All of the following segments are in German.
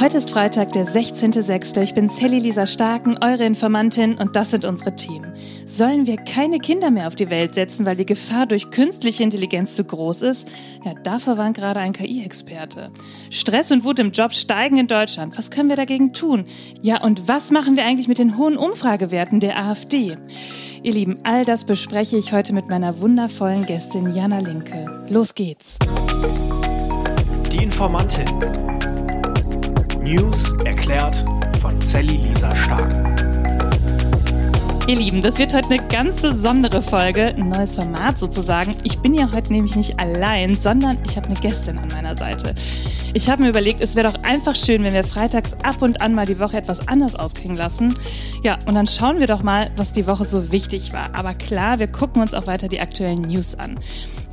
Heute ist Freitag, der 16.06. Ich bin Sally Lisa Starken, eure Informantin und das sind unsere Themen. Sollen wir keine Kinder mehr auf die Welt setzen, weil die Gefahr durch künstliche Intelligenz zu groß ist? Ja, davor warnt gerade ein KI-Experte. Stress und Wut im Job steigen in Deutschland. Was können wir dagegen tun? Ja, und was machen wir eigentlich mit den hohen Umfragewerten der AfD? Ihr Lieben, all das bespreche ich heute mit meiner wundervollen Gästin Jana Linke. Los geht's. Die Informantin. News erklärt von Sally Lisa Stark. Ihr Lieben, das wird heute eine ganz besondere Folge, ein neues Format sozusagen. Ich bin ja heute nämlich nicht allein, sondern ich habe eine Gästin an meiner Seite. Ich habe mir überlegt, es wäre doch einfach schön, wenn wir freitags ab und an mal die Woche etwas anders ausklingen lassen. Ja, und dann schauen wir doch mal, was die Woche so wichtig war. Aber klar, wir gucken uns auch weiter die aktuellen News an.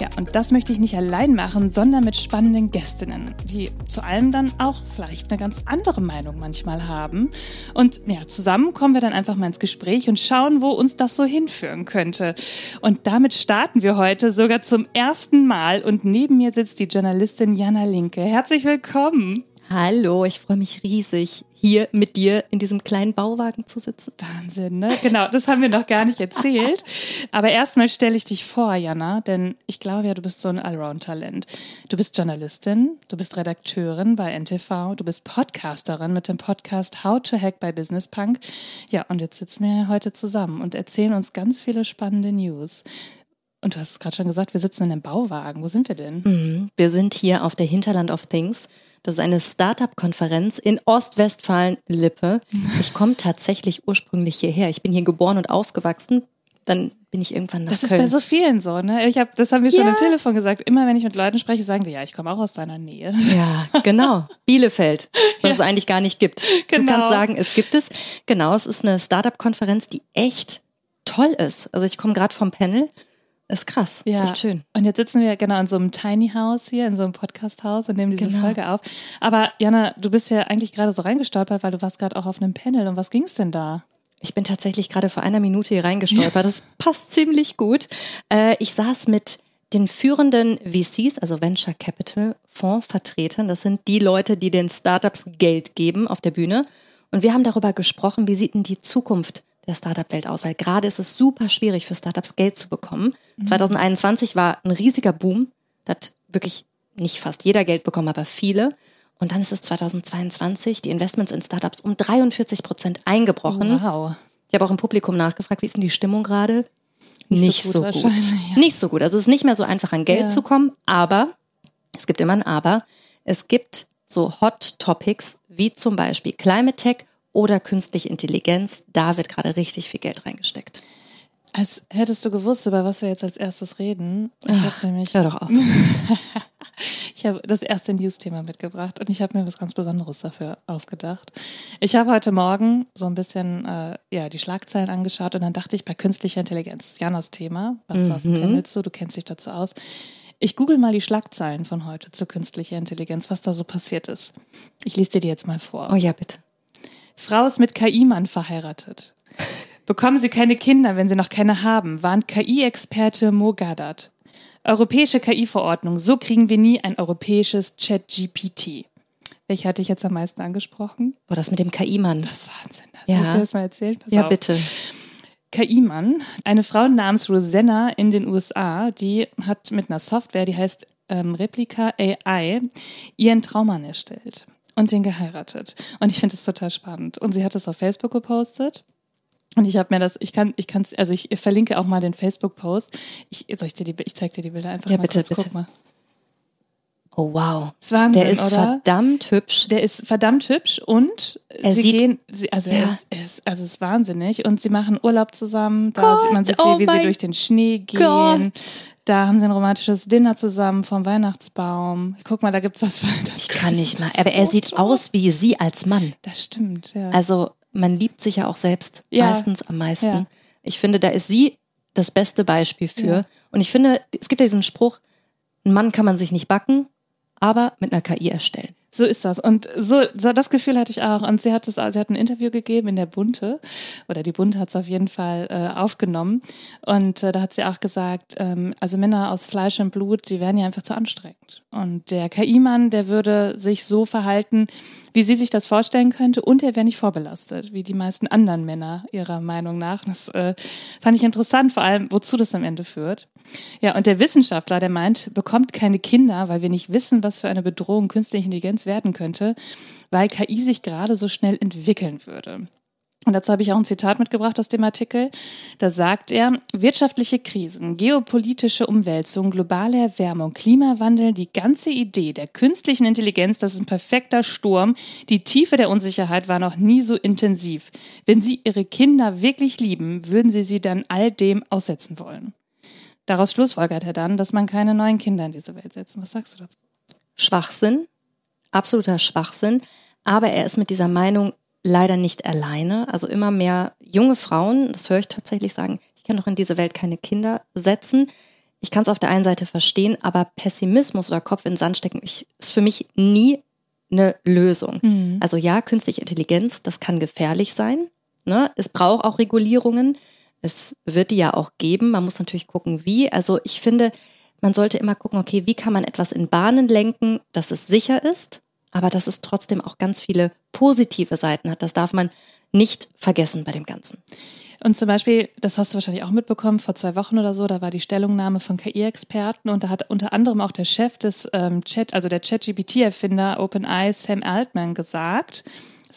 Ja, und das möchte ich nicht allein machen, sondern mit spannenden Gästinnen, die zu allem dann auch vielleicht eine ganz andere Meinung manchmal haben. Und ja, zusammen kommen wir dann einfach mal ins Gespräch und schauen, wo uns das so hinführen könnte. Und damit starten wir heute sogar zum ersten Mal. Und neben mir sitzt die Journalistin Jana Linke. Herzlich willkommen. Hallo, ich freue mich riesig, hier mit dir in diesem kleinen Bauwagen zu sitzen. Wahnsinn, ne? Genau, das haben wir noch gar nicht erzählt. Aber erstmal stelle ich dich vor, Jana, denn ich glaube ja, du bist so ein Allround-Talent. Du bist Journalistin, du bist Redakteurin bei NTV, du bist Podcasterin mit dem Podcast How to Hack by Business Punk. Ja, und jetzt sitzen wir heute zusammen und erzählen uns ganz viele spannende News. Und du hast es gerade schon gesagt, wir sitzen in einem Bauwagen. Wo sind wir denn? Mhm. Wir sind hier auf der Hinterland of Things. Das ist eine Startup-Konferenz in Ostwestfalen-Lippe. Ich komme tatsächlich ursprünglich hierher. Ich bin hier geboren und aufgewachsen. Dann bin ich irgendwann nach Das Köln. ist bei so vielen so, ne? Ich hab, das haben wir schon Ja. am Telefon gesagt. Immer wenn ich mit Leuten spreche, sagen die, ja, ich komme auch aus deiner Nähe. Ja, genau. Bielefeld, was es eigentlich gar nicht gibt. Du Genau. kannst sagen, es gibt es. Genau, es ist eine Startup-Konferenz, die echt toll ist. Also ich komme gerade vom Panel. Ist krass. Ja. Echt schön. Und jetzt sitzen wir genau in so einem Tiny House hier, in so einem Podcast-Haus und nehmen diese Genau. Folge auf. Aber Jana, du bist ja eigentlich gerade so reingestolpert, weil du warst gerade auch auf einem Panel. Und was ging's denn da? Ich bin tatsächlich gerade vor einer Minute hier reingestolpert. Das passt ziemlich gut. Äh, ich saß mit den führenden VCs, also Venture Capital Fondsvertretern. Das sind die Leute, die den Startups Geld geben auf der Bühne. Und wir haben darüber gesprochen, wie sieht denn die Zukunft der Startup-Welt aus? Weil gerade ist es super schwierig für Startups Geld zu bekommen. 2021 war ein riesiger Boom. Da hat wirklich nicht fast jeder Geld bekommen, aber viele. Und dann ist es 2022, die Investments in Startups um 43 Prozent eingebrochen. Wow. Ich habe auch im Publikum nachgefragt, wie ist denn die Stimmung gerade? Nicht so gut wahrscheinlich, ja. Nicht so gut. Also es ist nicht mehr so einfach an Geld Ja. zu kommen, aber es gibt immer ein Aber. Es gibt so Hot Topics wie zum Beispiel Climate Tech oder künstliche Intelligenz. Da wird gerade richtig viel Geld reingesteckt. Als hättest du gewusst, über was wir jetzt als erstes reden. Ich habe nämlich Hör doch auf. Ich habe das erste News-Thema mitgebracht und ich habe mir was ganz Besonderes dafür ausgedacht. Ich habe heute Morgen so ein bisschen äh, ja, die Schlagzeilen angeschaut und dann dachte ich bei künstlicher Intelligenz, Janas Thema, was Mhm. du, du kennst dich dazu aus. Ich google mal die Schlagzeilen von heute zu künstlicher Intelligenz, was da so passiert ist. Ich lese dir die jetzt mal vor. Oh ja, bitte. Frau ist mit KI-Mann verheiratet. Bekommen Sie keine Kinder, wenn Sie noch keine haben, warnt KI-Experte Mo Gadat. Europäische KI-Verordnung, so kriegen wir nie ein europäisches Chat-GPT. Welche hatte ich jetzt am meisten angesprochen? Boah, das mit dem KI-Mann. Das ist Wahnsinn. Das Ja. Soll ich das mal erzählen? Pass Ja, auf. bitte. KI-Mann, eine Frau namens Rosanna in den USA, die hat mit einer Software, die heißt ähm, Replica AI, ihren Traummann erstellt und den geheiratet. Und ich finde es total spannend. Und sie hat es auf Facebook gepostet. Und ich habe mir das, ich kann, ich kann, also ich verlinke auch mal den Facebook-Post. Ich, soll ich dir die, ich zeig dir die Bilder einfach Ja, mal bitte, kurz. bitte. Guck mal. Oh wow. Wahnsinn, Der ist oder? verdammt hübsch. Der ist verdammt hübsch und Er sie sieht- gehen, sie, also er, Ja. ist, er ist, also es ist wahnsinnig und sie machen Urlaub zusammen. Da Gott, sieht man sieht oh sie, wie sie durch den Schnee gehen. Gott. Da haben sie ein romantisches Dinner zusammen vom Weihnachtsbaum. Guck mal, da gibt's das. das Ich kann nicht mal. Aber er sieht aus wie sie als Mann. Das stimmt, ja. Also man liebt sich ja auch selbst Ja. meistens am meisten. Ja. Ich finde, da ist sie das beste Beispiel für. Und ich finde, es gibt ja diesen Spruch, ein Mann kann man sich nicht backen, aber mit einer KI erstellen. So ist das. Und so, so das Gefühl hatte ich auch. Und sie hat es, sie hat ein Interview gegeben in der Bunte, oder die Bunte hat es auf jeden Fall äh, aufgenommen. Und äh, da hat sie auch gesagt, ähm, also Männer aus Fleisch und Blut, die wären ja einfach zu anstrengend. Und der KI-Mann, der würde sich so verhalten, wie sie sich das vorstellen könnte und er wäre nicht vorbelastet, wie die meisten anderen Männer ihrer Meinung nach. Das äh, fand ich interessant, vor allem, wozu das am Ende führt. Ja, und der Wissenschaftler, der meint, bekommt keine Kinder, weil wir nicht wissen, was für eine Bedrohung künstliche Intelligenz werden könnte, weil KI sich gerade so schnell entwickeln würde. Und dazu habe ich auch ein Zitat mitgebracht aus dem Artikel. Da sagt er, wirtschaftliche Krisen, geopolitische Umwälzung, globale Erwärmung, Klimawandel, die ganze Idee der künstlichen Intelligenz, das ist ein perfekter Sturm. Die Tiefe der Unsicherheit war noch nie so intensiv. Wenn Sie Ihre Kinder wirklich lieben, würden Sie sie dann all dem aussetzen wollen. Daraus schlussfolgert er dann, dass man keine neuen Kinder in diese Welt setzt. Was sagst du dazu? Schwachsinn, absoluter Schwachsinn. Aber er ist mit dieser Meinung leider nicht alleine. Also immer mehr junge Frauen, das höre ich tatsächlich sagen, ich kann doch in diese Welt keine Kinder setzen. Ich kann es auf der einen Seite verstehen, aber Pessimismus oder Kopf in den Sand stecken ich, ist für mich nie eine Lösung. Mhm. Also ja, künstliche Intelligenz, das kann gefährlich sein. Ne? Es braucht auch Regulierungen. Es wird die ja auch geben. Man muss natürlich gucken, wie. Also ich finde, man sollte immer gucken, okay, wie kann man etwas in Bahnen lenken, dass es sicher ist, aber dass es trotzdem auch ganz viele positive Seiten hat. Das darf man nicht vergessen bei dem Ganzen. Und zum Beispiel, das hast du wahrscheinlich auch mitbekommen, vor zwei Wochen oder so, da war die Stellungnahme von KI-Experten und da hat unter anderem auch der Chef des ähm, Chat, also der Chat-GPT-Erfinder OpenEye, Sam Altman, gesagt,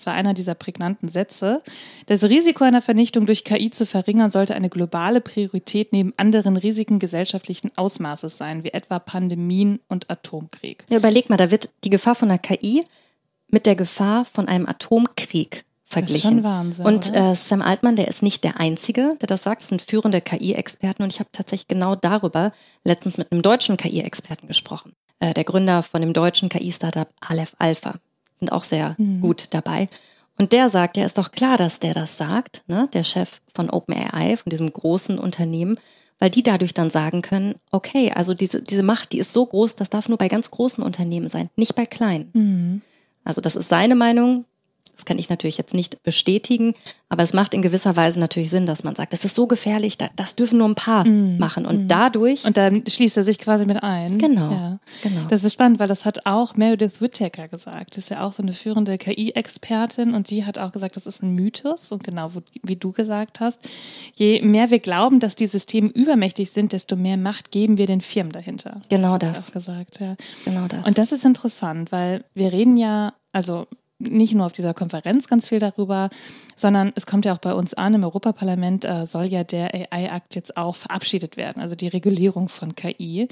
das war einer dieser prägnanten Sätze. Das Risiko einer Vernichtung durch KI zu verringern sollte eine globale Priorität neben anderen Risiken gesellschaftlichen Ausmaßes sein, wie etwa Pandemien und Atomkrieg. Ja, überleg mal, da wird die Gefahr von der KI mit der Gefahr von einem Atomkrieg verglichen. Das ist schon Wahnsinn. Und äh, Sam Altman, der ist nicht der Einzige, der das sagt. Es sind führende KI-Experten und ich habe tatsächlich genau darüber letztens mit einem deutschen KI-Experten gesprochen. Äh, der Gründer von dem deutschen KI-Startup Aleph Alpha sind auch sehr mhm. gut dabei. Und der sagt, ja, ist doch klar, dass der das sagt, ne? der Chef von OpenAI, von diesem großen Unternehmen, weil die dadurch dann sagen können, okay, also diese, diese Macht, die ist so groß, das darf nur bei ganz großen Unternehmen sein, nicht bei kleinen. Mhm. Also das ist seine Meinung, das kann ich natürlich jetzt nicht bestätigen, aber es macht in gewisser Weise natürlich Sinn, dass man sagt, das ist so gefährlich, das dürfen nur ein paar mm, machen. Und mm. dadurch. Und dann schließt er sich quasi mit ein. Genau, ja. genau. Das ist spannend, weil das hat auch Meredith Whittaker gesagt. Das ist ja auch so eine führende KI-Expertin und die hat auch gesagt, das ist ein Mythos. Und genau wie du gesagt hast, je mehr wir glauben, dass die Systeme übermächtig sind, desto mehr Macht geben wir den Firmen dahinter. Genau das. das. gesagt, ja. Genau das. Und das ist interessant, weil wir reden ja, also nicht nur auf dieser Konferenz ganz viel darüber, sondern es kommt ja auch bei uns an, im Europaparlament äh, soll ja der AI-Akt jetzt auch verabschiedet werden, also die Regulierung von KI.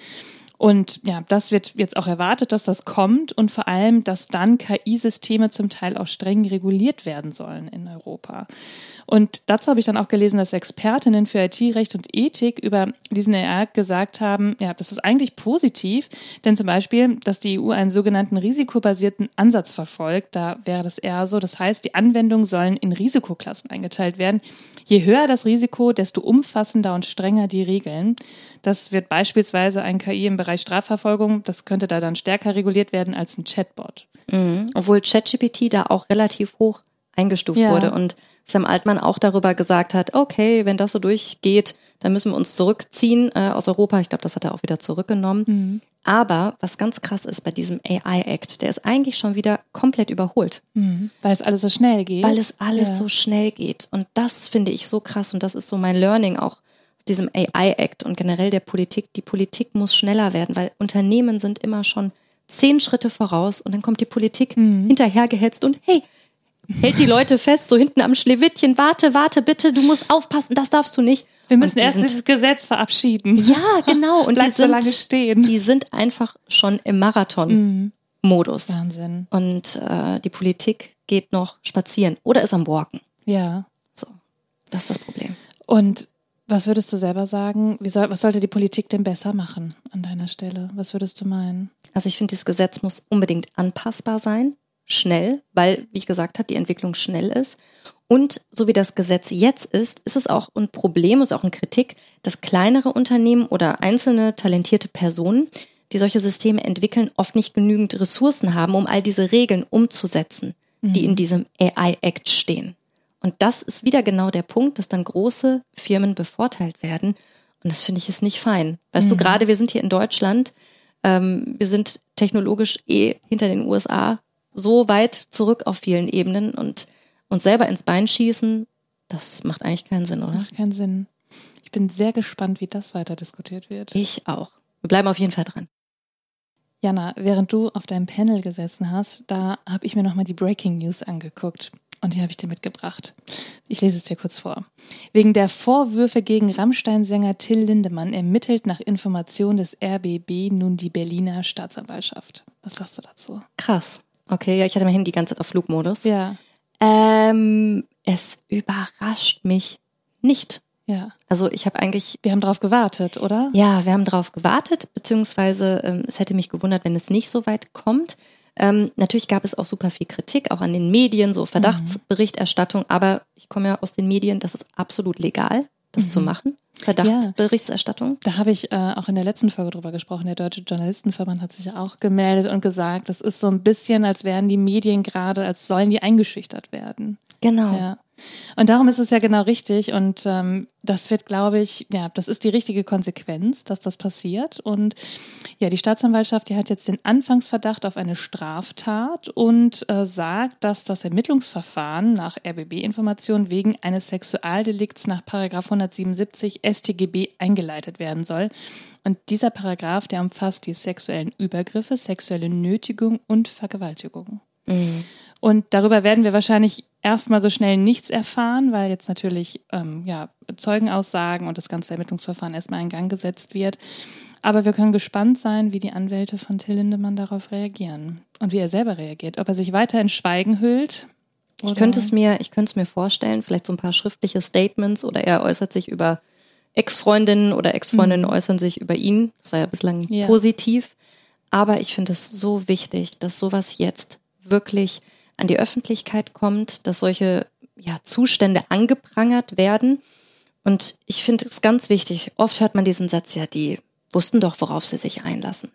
Und ja, das wird jetzt auch erwartet, dass das kommt und vor allem, dass dann KI-Systeme zum Teil auch streng reguliert werden sollen in Europa. Und dazu habe ich dann auch gelesen, dass Expertinnen für IT-Recht und Ethik über diesen AI gesagt haben, ja, das ist eigentlich positiv, denn zum Beispiel, dass die EU einen sogenannten risikobasierten Ansatz verfolgt, da wäre das eher so, das heißt, die Anwendungen sollen in Risikoklassen eingeteilt werden. Je höher das Risiko, desto umfassender und strenger die Regeln. Das wird beispielsweise ein KI im Bereich Strafverfolgung, das könnte da dann stärker reguliert werden als ein Chatbot. Mhm. Obwohl ChatGPT da auch relativ hoch eingestuft ja. wurde und Sam Altmann auch darüber gesagt hat, okay, wenn das so durchgeht, dann müssen wir uns zurückziehen äh, aus Europa. Ich glaube, das hat er auch wieder zurückgenommen. Mhm. Aber was ganz krass ist bei diesem AI-Act, der ist eigentlich schon wieder komplett überholt. Mhm. Weil es alles so schnell geht. Weil es alles ja. so schnell geht. Und das finde ich so krass und das ist so mein Learning auch diesem AI-Act und generell der Politik. Die Politik muss schneller werden, weil Unternehmen sind immer schon zehn Schritte voraus und dann kommt die Politik mhm. hinterhergehetzt und hey, hält die Leute fest, so hinten am Schlewittchen, warte, warte, bitte, du musst aufpassen, das darfst du nicht. Wir müssen erst sind, dieses Gesetz verabschieden. Ja, genau. Und die sind, so lange stehen. Die sind einfach schon im Marathon-Modus. Mhm. Wahnsinn. Und äh, die Politik geht noch spazieren oder ist am Walken. Ja. So, das ist das Problem. Und was würdest du selber sagen? Soll, was sollte die Politik denn besser machen an deiner Stelle? Was würdest du meinen? Also ich finde, dieses Gesetz muss unbedingt anpassbar sein schnell, weil, wie ich gesagt habe, die Entwicklung schnell ist. Und so wie das Gesetz jetzt ist, ist es auch ein Problem, ist auch eine Kritik, dass kleinere Unternehmen oder einzelne talentierte Personen, die solche Systeme entwickeln, oft nicht genügend Ressourcen haben, um all diese Regeln umzusetzen, mhm. die in diesem AI-Act stehen. Und das ist wieder genau der Punkt, dass dann große Firmen bevorteilt werden. Und das finde ich ist nicht fein. Weißt mhm. du, gerade wir sind hier in Deutschland, ähm, wir sind technologisch eh hinter den USA so weit zurück auf vielen Ebenen und uns selber ins Bein schießen, das macht eigentlich keinen Sinn, oder? Macht keinen Sinn. Ich bin sehr gespannt, wie das weiter diskutiert wird. Ich auch. Wir bleiben auf jeden Fall dran. Jana, während du auf deinem Panel gesessen hast, da habe ich mir nochmal die Breaking News angeguckt. Und die habe ich dir mitgebracht. Ich lese es dir kurz vor. Wegen der Vorwürfe gegen Rammstein-Sänger Till Lindemann ermittelt nach Information des RBB nun die Berliner Staatsanwaltschaft. Was sagst du dazu? Krass. Okay, ja, ich hatte mein Handy die ganze Zeit auf Flugmodus. Ja. Ähm, es überrascht mich nicht. Ja. Also ich habe eigentlich. Wir haben drauf gewartet, oder? Ja, wir haben drauf gewartet, beziehungsweise ähm, es hätte mich gewundert, wenn es nicht so weit kommt. Ähm, natürlich gab es auch super viel Kritik, auch an den Medien, so Verdachtsberichterstattung, aber ich komme ja aus den Medien, das ist absolut legal, das mhm. zu machen. Verdachtsberichterstattung. Ja, da habe ich äh, auch in der letzten Folge drüber gesprochen. Der Deutsche Journalistenverband hat sich ja auch gemeldet und gesagt, das ist so ein bisschen, als wären die Medien gerade, als sollen die eingeschüchtert werden. Genau. Ja. Und darum ist es ja genau richtig. Und ähm, das wird, glaube ich, ja, das ist die richtige Konsequenz, dass das passiert. Und ja, die Staatsanwaltschaft, die hat jetzt den Anfangsverdacht auf eine Straftat und äh, sagt, dass das Ermittlungsverfahren nach RBB-Informationen wegen eines Sexualdelikts nach Paragraph 177 StGB eingeleitet werden soll. Und dieser Paragraph, der umfasst die sexuellen Übergriffe, sexuelle Nötigung und Vergewaltigung. Mhm. Und darüber werden wir wahrscheinlich erstmal so schnell nichts erfahren, weil jetzt natürlich ähm, ja, Zeugenaussagen und das ganze Ermittlungsverfahren erstmal in Gang gesetzt wird. Aber wir können gespannt sein, wie die Anwälte von Till Lindemann darauf reagieren und wie er selber reagiert. Ob er sich weiter in Schweigen hüllt. Ich könnte es mir, ich könnte es mir vorstellen, vielleicht so ein paar schriftliche Statements oder er äußert sich über Ex-Freundinnen oder Ex-Freundinnen mhm. äußern sich über ihn. Das war ja bislang ja. positiv. Aber ich finde es so wichtig, dass sowas jetzt wirklich an die Öffentlichkeit kommt, dass solche ja, Zustände angeprangert werden. Und ich finde es ganz wichtig, oft hört man diesen Satz ja, die wussten doch, worauf sie sich einlassen.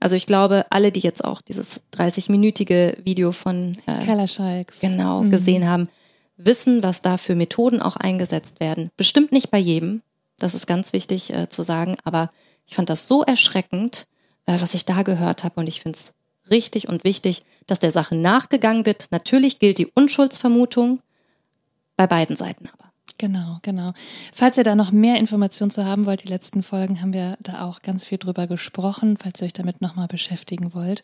Also ich glaube, alle, die jetzt auch dieses 30-minütige Video von äh, Kellerscheiks genau mhm. gesehen haben, wissen, was da für Methoden auch eingesetzt werden. Bestimmt nicht bei jedem, das ist ganz wichtig äh, zu sagen, aber ich fand das so erschreckend, äh, was ich da gehört habe und ich finde es richtig und wichtig, dass der Sache nachgegangen wird. Natürlich gilt die Unschuldsvermutung bei beiden Seiten aber. Genau, genau. Falls ihr da noch mehr Informationen zu haben wollt, die letzten Folgen haben wir da auch ganz viel drüber gesprochen, falls ihr euch damit nochmal beschäftigen wollt.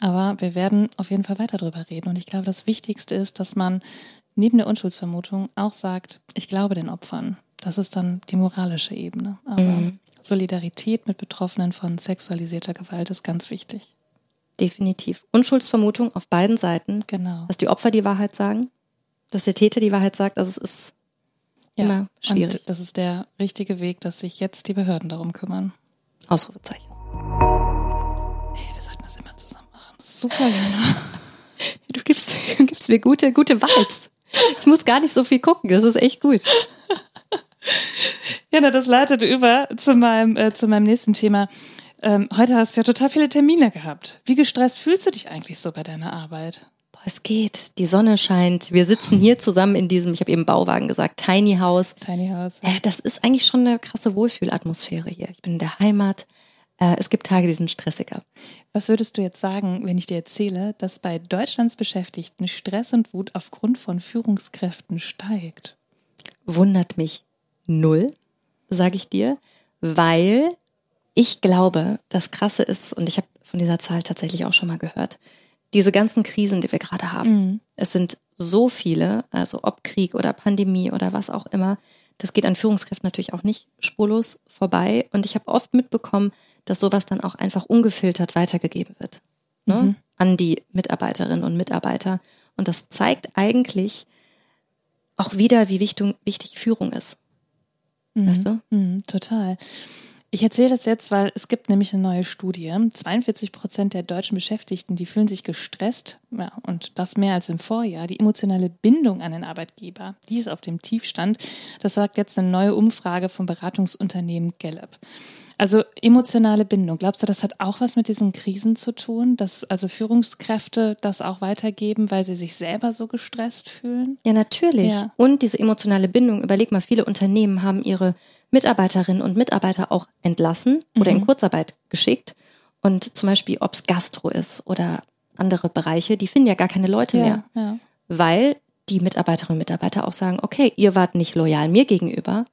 Aber wir werden auf jeden Fall weiter drüber reden. Und ich glaube, das Wichtigste ist, dass man neben der Unschuldsvermutung auch sagt, ich glaube den Opfern. Das ist dann die moralische Ebene. Aber mhm. Solidarität mit Betroffenen von sexualisierter Gewalt ist ganz wichtig. Definitiv. Unschuldsvermutung auf beiden Seiten. Genau. Dass die Opfer die Wahrheit sagen, dass der Täter die Wahrheit sagt. Also es ist ja, immer schwierig. Und das ist der richtige Weg, dass sich jetzt die Behörden darum kümmern. Ausrufezeichen. Ey, wir sollten das immer zusammen machen. Super, Jana. Du gibst, gibst mir gute, gute Vibes. Ich muss gar nicht so viel gucken. Das ist echt gut. Ja, na, das leitet über zu meinem, äh, zu meinem nächsten Thema. Ähm, heute hast du ja total viele Termine gehabt. Wie gestresst fühlst du dich eigentlich so bei deiner Arbeit? Boah, es geht. Die Sonne scheint. Wir sitzen hier zusammen in diesem, ich habe eben Bauwagen gesagt, Tiny House. Tiny House. Äh, das ist eigentlich schon eine krasse Wohlfühlatmosphäre hier. Ich bin in der Heimat. Äh, es gibt Tage, die sind stressiger. Was würdest du jetzt sagen, wenn ich dir erzähle, dass bei Deutschlands Beschäftigten Stress und Wut aufgrund von Führungskräften steigt? Wundert mich null, sage ich dir, weil ich glaube, das Krasse ist, und ich habe von dieser Zahl tatsächlich auch schon mal gehört, diese ganzen Krisen, die wir gerade haben, mhm. es sind so viele, also ob Krieg oder Pandemie oder was auch immer, das geht an Führungskräften natürlich auch nicht spurlos vorbei. Und ich habe oft mitbekommen, dass sowas dann auch einfach ungefiltert weitergegeben wird ne? mhm. an die Mitarbeiterinnen und Mitarbeiter. Und das zeigt eigentlich auch wieder, wie wichtig, wichtig Führung ist. Mhm. Weißt du? Mhm, total. Ich erzähle das jetzt, weil es gibt nämlich eine neue Studie. 42 Prozent der deutschen Beschäftigten, die fühlen sich gestresst, ja, und das mehr als im Vorjahr. Die emotionale Bindung an den Arbeitgeber, die ist auf dem Tiefstand. Das sagt jetzt eine neue Umfrage vom Beratungsunternehmen Gallup. Also emotionale Bindung. Glaubst du, das hat auch was mit diesen Krisen zu tun, dass also Führungskräfte das auch weitergeben, weil sie sich selber so gestresst fühlen? Ja, natürlich. Ja. Und diese emotionale Bindung, überleg mal, viele Unternehmen haben ihre Mitarbeiterinnen und Mitarbeiter auch entlassen oder mhm. in Kurzarbeit geschickt. Und zum Beispiel, ob es Gastro ist oder andere Bereiche, die finden ja gar keine Leute Ja, mehr, ja. weil die Mitarbeiterinnen und Mitarbeiter auch sagen, okay, ihr wart nicht loyal mir gegenüber.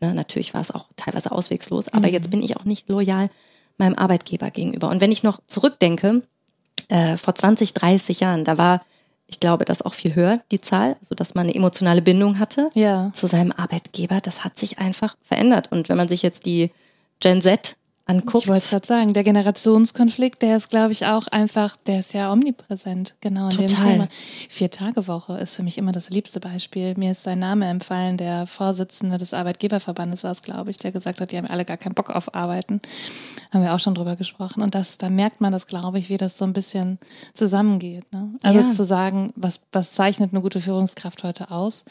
Na, natürlich war es auch teilweise auswegslos, aber Mhm. jetzt bin ich auch nicht loyal meinem Arbeitgeber gegenüber. Und wenn ich noch zurückdenke, äh, vor 20, 30 Jahren, da war, ich glaube, das auch viel höher, die Zahl, also dass man eine emotionale Bindung hatte Ja. zu seinem Arbeitgeber. Das hat sich einfach verändert. Und wenn man sich jetzt die Gen Z anguckt, Ich wollte gerade sagen, der Generationskonflikt, der ist, glaube ich, auch einfach, der ist ja omnipräsent, genau in dem Total. Thema. Vier-Tage-Woche ist für mich immer das liebste Beispiel. Mir ist sein Name empfallen, der Vorsitzende des Arbeitgeberverbandes war es, glaube ich, der gesagt hat, die haben alle gar keinen Bock auf Arbeiten. Haben wir auch schon drüber gesprochen. Und das, da merkt man das, glaube ich, wie das so ein bisschen zusammengeht. Ne? Also Ja. zu sagen, was, was zeichnet eine gute Führungskraft heute aus?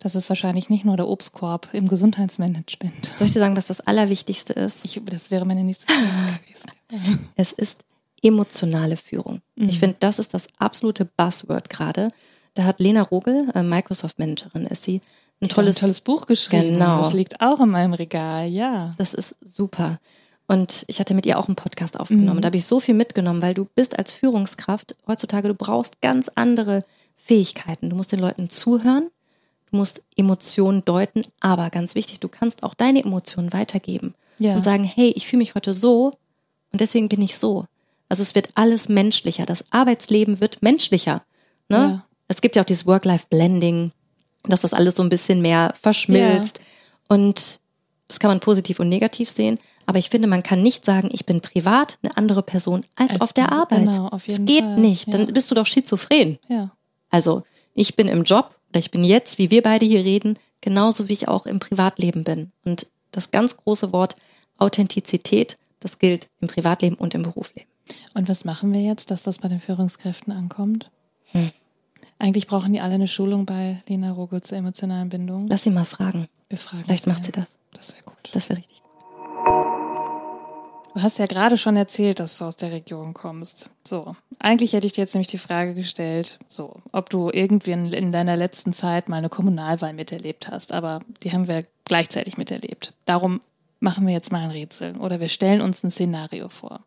Das ist wahrscheinlich nicht nur der Obstkorb im Gesundheitsmanagement. soll ich dir sagen, was das Allerwichtigste ist? Ich, das wäre meine nächste Frage gewesen. Es ist emotionale Führung. Ich finde, das ist das absolute Buzzword gerade. Da hat Lena Rogel, äh, Microsoft-Managerin ist sie, ein tolles, ein tolles Buch geschrieben. Genau. Das liegt auch in meinem Regal, ja. Das ist super. Und ich hatte mit ihr auch einen Podcast aufgenommen. Da habe ich so viel mitgenommen, weil du bist als Führungskraft heutzutage, du brauchst ganz andere Fähigkeiten. Du musst den Leuten zuhören, du musst Emotionen deuten, aber ganz wichtig, du kannst auch deine Emotionen weitergeben Ja. und sagen, hey, ich fühle mich heute so und deswegen bin ich so. Also es wird alles menschlicher. Das Arbeitsleben wird menschlicher. Ne? Ja. Es gibt ja auch dieses Work-Life-Blending, dass das alles so ein bisschen mehr verschmilzt. Und das kann man positiv und negativ sehen. Aber ich finde, man kann nicht sagen, ich bin privat eine andere Person als, Als auf der Arbeit. genau, auf jeden das geht Fall, nicht. ja. Dann bist du doch schizophren. Ja. Also ich bin im Job oder ich bin jetzt, wie wir beide hier reden, genauso wie ich auch im Privatleben bin. Und das ganz große Wort Authentizität, das gilt im Privatleben und im Berufsleben. Und was machen wir jetzt, dass das bei den Führungskräften ankommt? Hm. Eigentlich brauchen die alle eine Schulung bei Lena Rogel zur emotionalen Bindung. Lass sie mal fragen. Wir fragen Vielleicht macht sie das. Das wäre gut. Das wäre richtig gut. Du hast ja gerade schon erzählt, dass du aus der Region kommst. So, eigentlich hätte ich dir jetzt nämlich die Frage gestellt, so, ob du irgendwie in, in deiner letzten Zeit mal eine Kommunalwahl miterlebt hast, aber die haben wir gleichzeitig miterlebt. Darum machen wir jetzt mal ein Rätsel oder wir stellen uns ein Szenario vor.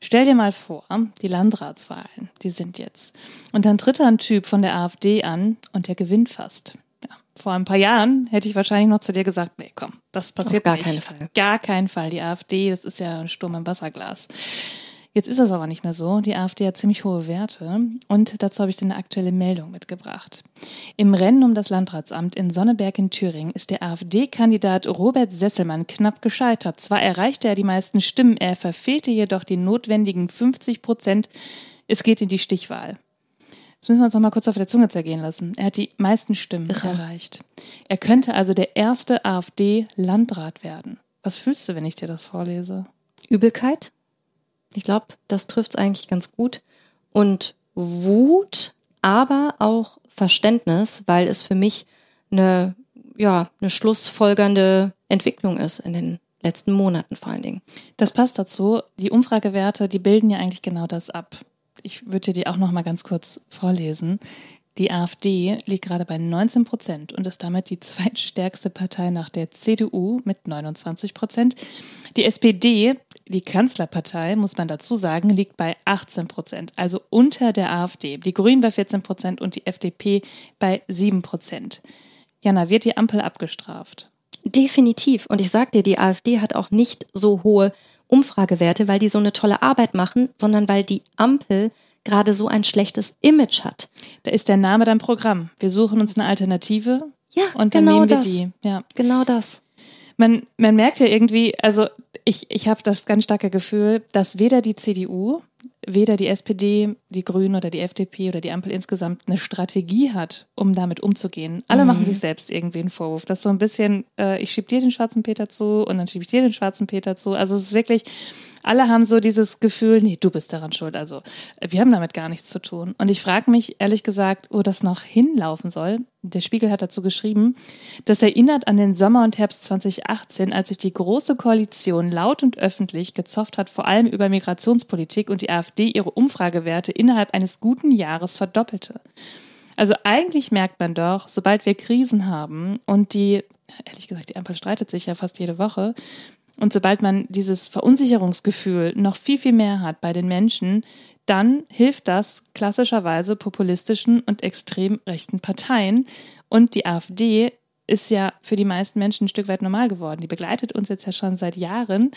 Stell dir mal vor, die Landratswahlen, die sind jetzt. Und dann tritt da ein Typ von der AfD an und der gewinnt fast. Ja. Vor ein paar Jahren hätte ich wahrscheinlich noch zu dir gesagt, nee, komm, das passiert Auf gar nicht. keinen Fall. Gar keinen Fall. Die AfD, das ist ja ein Sturm im Wasserglas. Jetzt ist das aber nicht mehr so. Die AfD hat ziemlich hohe Werte und dazu habe ich dir eine aktuelle Meldung mitgebracht. Im Rennen um das Landratsamt in Sonneberg in Thüringen ist der AfD-Kandidat Robert Sesselmann knapp gescheitert. Zwar erreichte er die meisten Stimmen, er verfehlte jedoch die notwendigen 50 Prozent. Es geht in die Stichwahl. Das müssen wir uns noch mal kurz auf der Zunge zergehen lassen. Er hat die meisten Stimmen erreicht. Er könnte also der erste AfD-Landrat werden. Was fühlst du, wenn ich dir das vorlese? Übelkeit. Ich glaube, das trifft es eigentlich ganz gut. Und Wut, aber auch Verständnis, weil es für mich eine, ja, eine schlussfolgernde Entwicklung ist in den letzten Monaten vor allen Dingen. Das passt dazu. Die Umfragewerte, die bilden ja eigentlich genau das ab. Ich würde dir die auch noch mal ganz kurz vorlesen. Die AfD liegt gerade bei 19 Prozent und ist damit die zweitstärkste Partei nach der CDU mit 29 Prozent. Die SPD, die Kanzlerpartei, muss man dazu sagen, liegt bei 18 Prozent, also unter der AfD. Die Grünen bei 14 Prozent und die FDP bei 7 Prozent. Jana, wird die Ampel abgestraft? Definitiv. Und ich sag dir, die AfD hat auch nicht so hohe Umfragewerte, weil die so eine tolle Arbeit machen, sondern weil die Ampel gerade so ein schlechtes Image hat. Da ist der Name dein Programm. Wir suchen uns eine Alternative. Ja, und dann genau nehmen wir das. die. Ja. Genau das. Man, man merkt ja irgendwie, also ich, ich habe das ganz starke Gefühl, dass weder die CDU, weder die SPD, die Grünen oder die FDP oder die Ampel insgesamt eine Strategie hat, um damit umzugehen. Alle machen sich selbst irgendwie einen Vorwurf. Das ist so ein bisschen, äh, ich schieb dir den schwarzen Peter zu und dann schieb ich dir den schwarzen Peter zu. Also es ist wirklich, alle haben so dieses Gefühl, nee, du bist daran schuld. Also wir haben damit gar nichts zu tun. Und ich frage mich ehrlich gesagt, wo das noch hinlaufen soll. Der Spiegel hat dazu geschrieben, das erinnert an den Sommer und Herbst 2018, als sich die Große Koalition laut und öffentlich gezofft hat, vor allem über Migrationspolitik und die AfD ihre Umfragewerte innerhalb eines guten Jahres verdoppelte. Also eigentlich merkt man doch, sobald wir Krisen haben und die, ehrlich gesagt, die Ampel streitet sich ja fast jede Woche, Und sobald man dieses Verunsicherungsgefühl noch viel, viel mehr hat bei den Menschen, dann hilft das klassischerweise populistischen und extrem rechten Parteien. Und die AfD ist ja für die meisten Menschen ein Stück weit normal geworden. Die begleitet uns jetzt ja schon seit Jahren.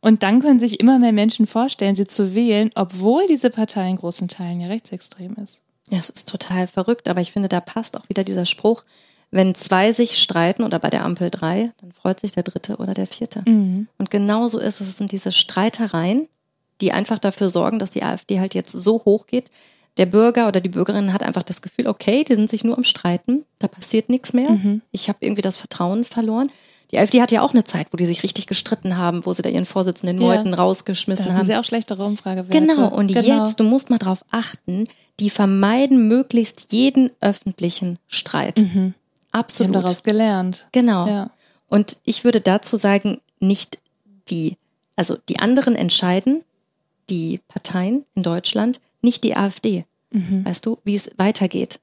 Und dann können sich immer mehr Menschen vorstellen, sie zu wählen, obwohl diese Partei in großen Teilen ja rechtsextrem ist. Ja, es ist total verrückt, aber ich finde, da passt auch wieder dieser Spruch, wenn zwei sich streiten oder bei der Ampel drei, dann freut sich der dritte oder der vierte. Mhm. Und genauso ist es, es sind diese Streitereien, die einfach dafür sorgen, dass die AfD halt jetzt so hoch geht. Der Bürger oder die Bürgerin hat einfach das Gefühl, okay, die sind sich nur am Streiten, da passiert nichts mehr. Mhm. Ich habe irgendwie das Vertrauen verloren. Die AfD hat ja auch eine Zeit, wo die sich richtig gestritten haben, wo sie da ihren Vorsitzenden Meuthen ja. rausgeschmissen da haben. sie auch schlechtere Umfragewerte. Genau, und genau. jetzt, du musst mal drauf achten, die vermeiden möglichst jeden öffentlichen Streit. Mhm. Absolut. Die haben daraus gelernt. Genau. Ja. Und ich würde dazu sagen, nicht die, also die anderen entscheiden, die Parteien in Deutschland, nicht die AfD. Mhm. Weißt du, wie es weitergeht.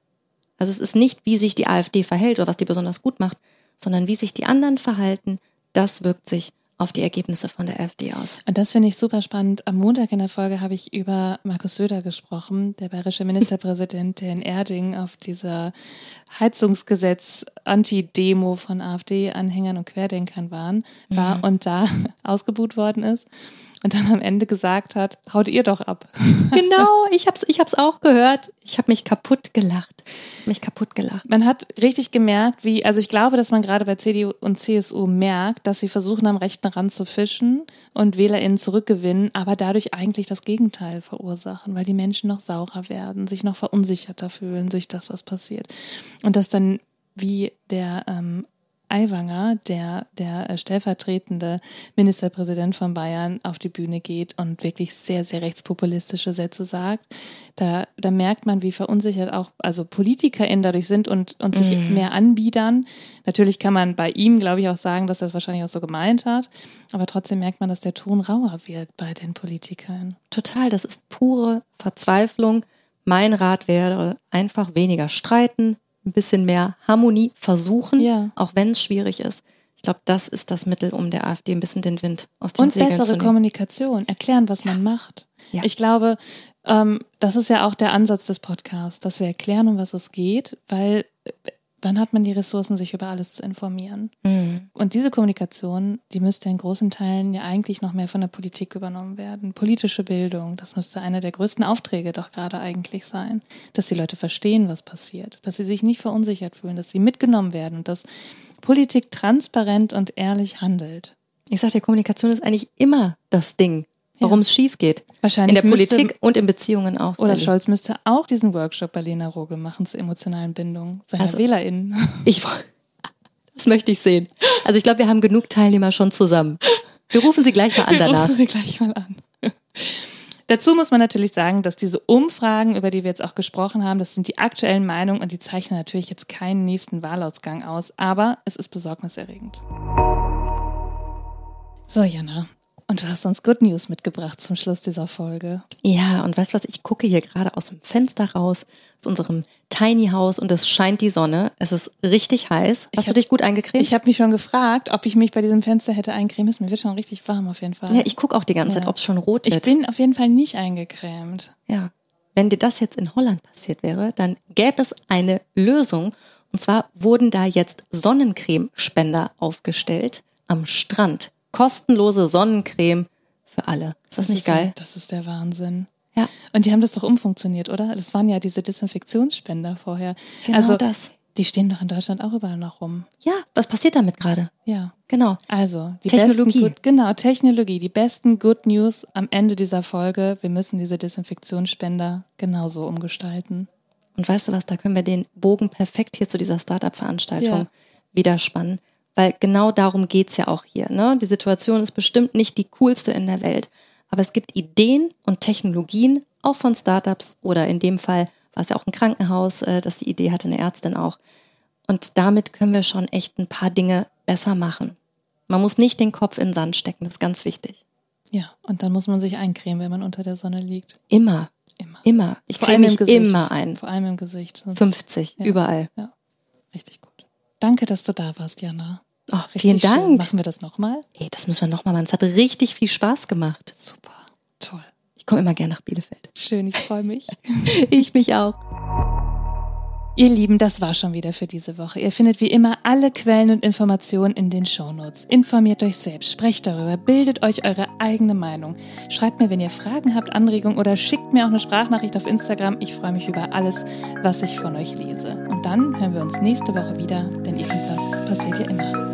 Also es ist nicht, wie sich die AfD verhält oder was die besonders gut macht, sondern wie sich die anderen verhalten, das wirkt sich auf die Ergebnisse von der AfD aus. Und das finde ich super spannend. Am Montag in der Folge habe ich über Markus Söder gesprochen, der bayerische Ministerpräsident, der in Erding auf dieser Heizungsgesetz-Anti-Demo von AfD-Anhängern und Querdenkern waren, war mhm. und da ausgebuht worden ist und dann am Ende gesagt hat, haut ihr doch ab. Genau, ich hab's, ich hab's auch gehört. Ich habe mich kaputt gelacht. Mich kaputt gelacht. Man hat richtig gemerkt, wie, also ich glaube, dass man gerade bei CDU und CSU merkt, dass sie versuchen, am rechten Rand zu fischen und WählerInnen zurückgewinnen, aber dadurch eigentlich das Gegenteil verursachen, weil die Menschen noch saurer werden, sich noch verunsicherter fühlen durch das, was passiert. Und dass dann wie der ähm, Aiwanger, der, der äh, stellvertretende Ministerpräsident von Bayern, auf die Bühne geht und wirklich sehr, sehr rechtspopulistische Sätze sagt, da, da merkt man, wie verunsichert auch also PolitikerInnen dadurch sind und, und sich mm. mehr anbiedern. Natürlich kann man bei ihm, glaube ich, auch sagen, dass er es wahrscheinlich auch so gemeint hat, aber trotzdem merkt man, dass der Ton rauer wird bei den Politikern. Total, das ist pure Verzweiflung. Mein Rat wäre einfach weniger streiten, ein bisschen mehr Harmonie versuchen, ja. auch wenn es schwierig ist. Ich glaube, das ist das Mittel, um der AfD ein bisschen den Wind aus den Und Segeln bessere zu nehmen. Kommunikation, erklären, was man macht. Ja. Ich glaube, ähm, das ist ja auch der Ansatz des Podcasts, dass wir erklären, um was es geht, weil wann hat man die Ressourcen, sich über alles zu informieren? Mhm. Und diese Kommunikation, die müsste in großen Teilen ja eigentlich noch mehr von der Politik übernommen werden. Politische Bildung, das müsste einer der größten Aufträge doch gerade eigentlich sein, dass die Leute verstehen, was passiert, dass sie sich nicht verunsichert fühlen, dass sie mitgenommen werden und dass Politik transparent und ehrlich handelt. Ich sage, Kommunikation ist eigentlich immer das Ding warum es schief geht. Wahrscheinlich in der Politik und in Beziehungen auch. Olaf Scholz müsste auch diesen Workshop bei Lena Rogel machen zur emotionalen Bindung seiner also, WählerInnen. Ich, das möchte ich sehen. Also ich glaube, wir haben genug Teilnehmer schon zusammen. Wir rufen sie gleich mal an danach. Wir rufen sie gleich mal an. Dazu muss man natürlich sagen, dass diese Umfragen, über die wir jetzt auch gesprochen haben, das sind die aktuellen Meinungen und die zeichnen natürlich jetzt keinen nächsten Wahlausgang aus, aber es ist besorgniserregend. So, Jana, und du hast uns Good News mitgebracht zum Schluss dieser Folge. Ja, und weißt du was, ich gucke hier gerade aus dem Fenster raus, aus unserem Tiny House und es scheint die Sonne. Es ist richtig heiß. Hast hab, du dich gut eingecremt? Ich habe mich schon gefragt, ob ich mich bei diesem Fenster hätte eincremen müssen. Mir wird schon richtig warm auf jeden Fall. Ja, ich gucke auch die ganze ja. Zeit, ob es schon rot wird. Ich bin auf jeden Fall nicht eingecremt. Ja. Wenn dir das jetzt in Holland passiert wäre, dann gäbe es eine Lösung. Und zwar wurden da jetzt Sonnencremespender aufgestellt am Strand kostenlose Sonnencreme für alle. Ist das, das nicht ist geil? das ist der Wahnsinn. Ja. Und die haben das doch umfunktioniert, oder? Das waren ja diese Desinfektionsspender vorher. Genau also, das. Die stehen doch in Deutschland auch überall noch rum. Ja, was passiert damit gerade? Ja. Genau. Also, die Technologie. Besten, genau, Technologie. Die besten Good News am Ende dieser Folge. Wir müssen diese Desinfektionsspender genauso umgestalten. Und weißt du was, da können wir den Bogen perfekt hier zu dieser Startup-Veranstaltung ja. wieder spannen. Weil genau darum geht's ja auch hier. Ne? Die Situation ist bestimmt nicht die coolste in der Welt, aber es gibt Ideen und Technologien, auch von Startups oder in dem Fall war es ja auch ein Krankenhaus, äh, das die Idee hatte, eine Ärztin auch. Und damit können wir schon echt ein paar Dinge besser machen. Man muss nicht den Kopf in den Sand stecken, das ist ganz wichtig. Ja, und dann muss man sich eincremen, wenn man unter der Sonne liegt. Immer. Immer. Immer. Ich creme mich immer ein. Vor allem im Gesicht. Sonst 50, ja. überall. Ja, richtig gut. Danke, dass du da warst, Jana. Oh, vielen Richtig schön. Dank. Machen wir das nochmal? Ey, das müssen wir nochmal machen. Es hat richtig viel Spaß gemacht. Super. Toll. Ich komme immer gerne nach Bielefeld. Schön, ich freue mich. Ich mich auch. Ihr Lieben, das war schon wieder für diese Woche. Ihr findet wie immer alle Quellen und Informationen in den Shownotes. Informiert euch selbst, sprecht darüber, bildet euch eure eigene Meinung. Schreibt mir, wenn ihr Fragen habt, Anregungen oder schickt mir auch eine Sprachnachricht auf Instagram. Ich freue mich über alles, was ich von euch lese. Und dann hören wir uns nächste Woche wieder, denn irgendwas passiert ja immer.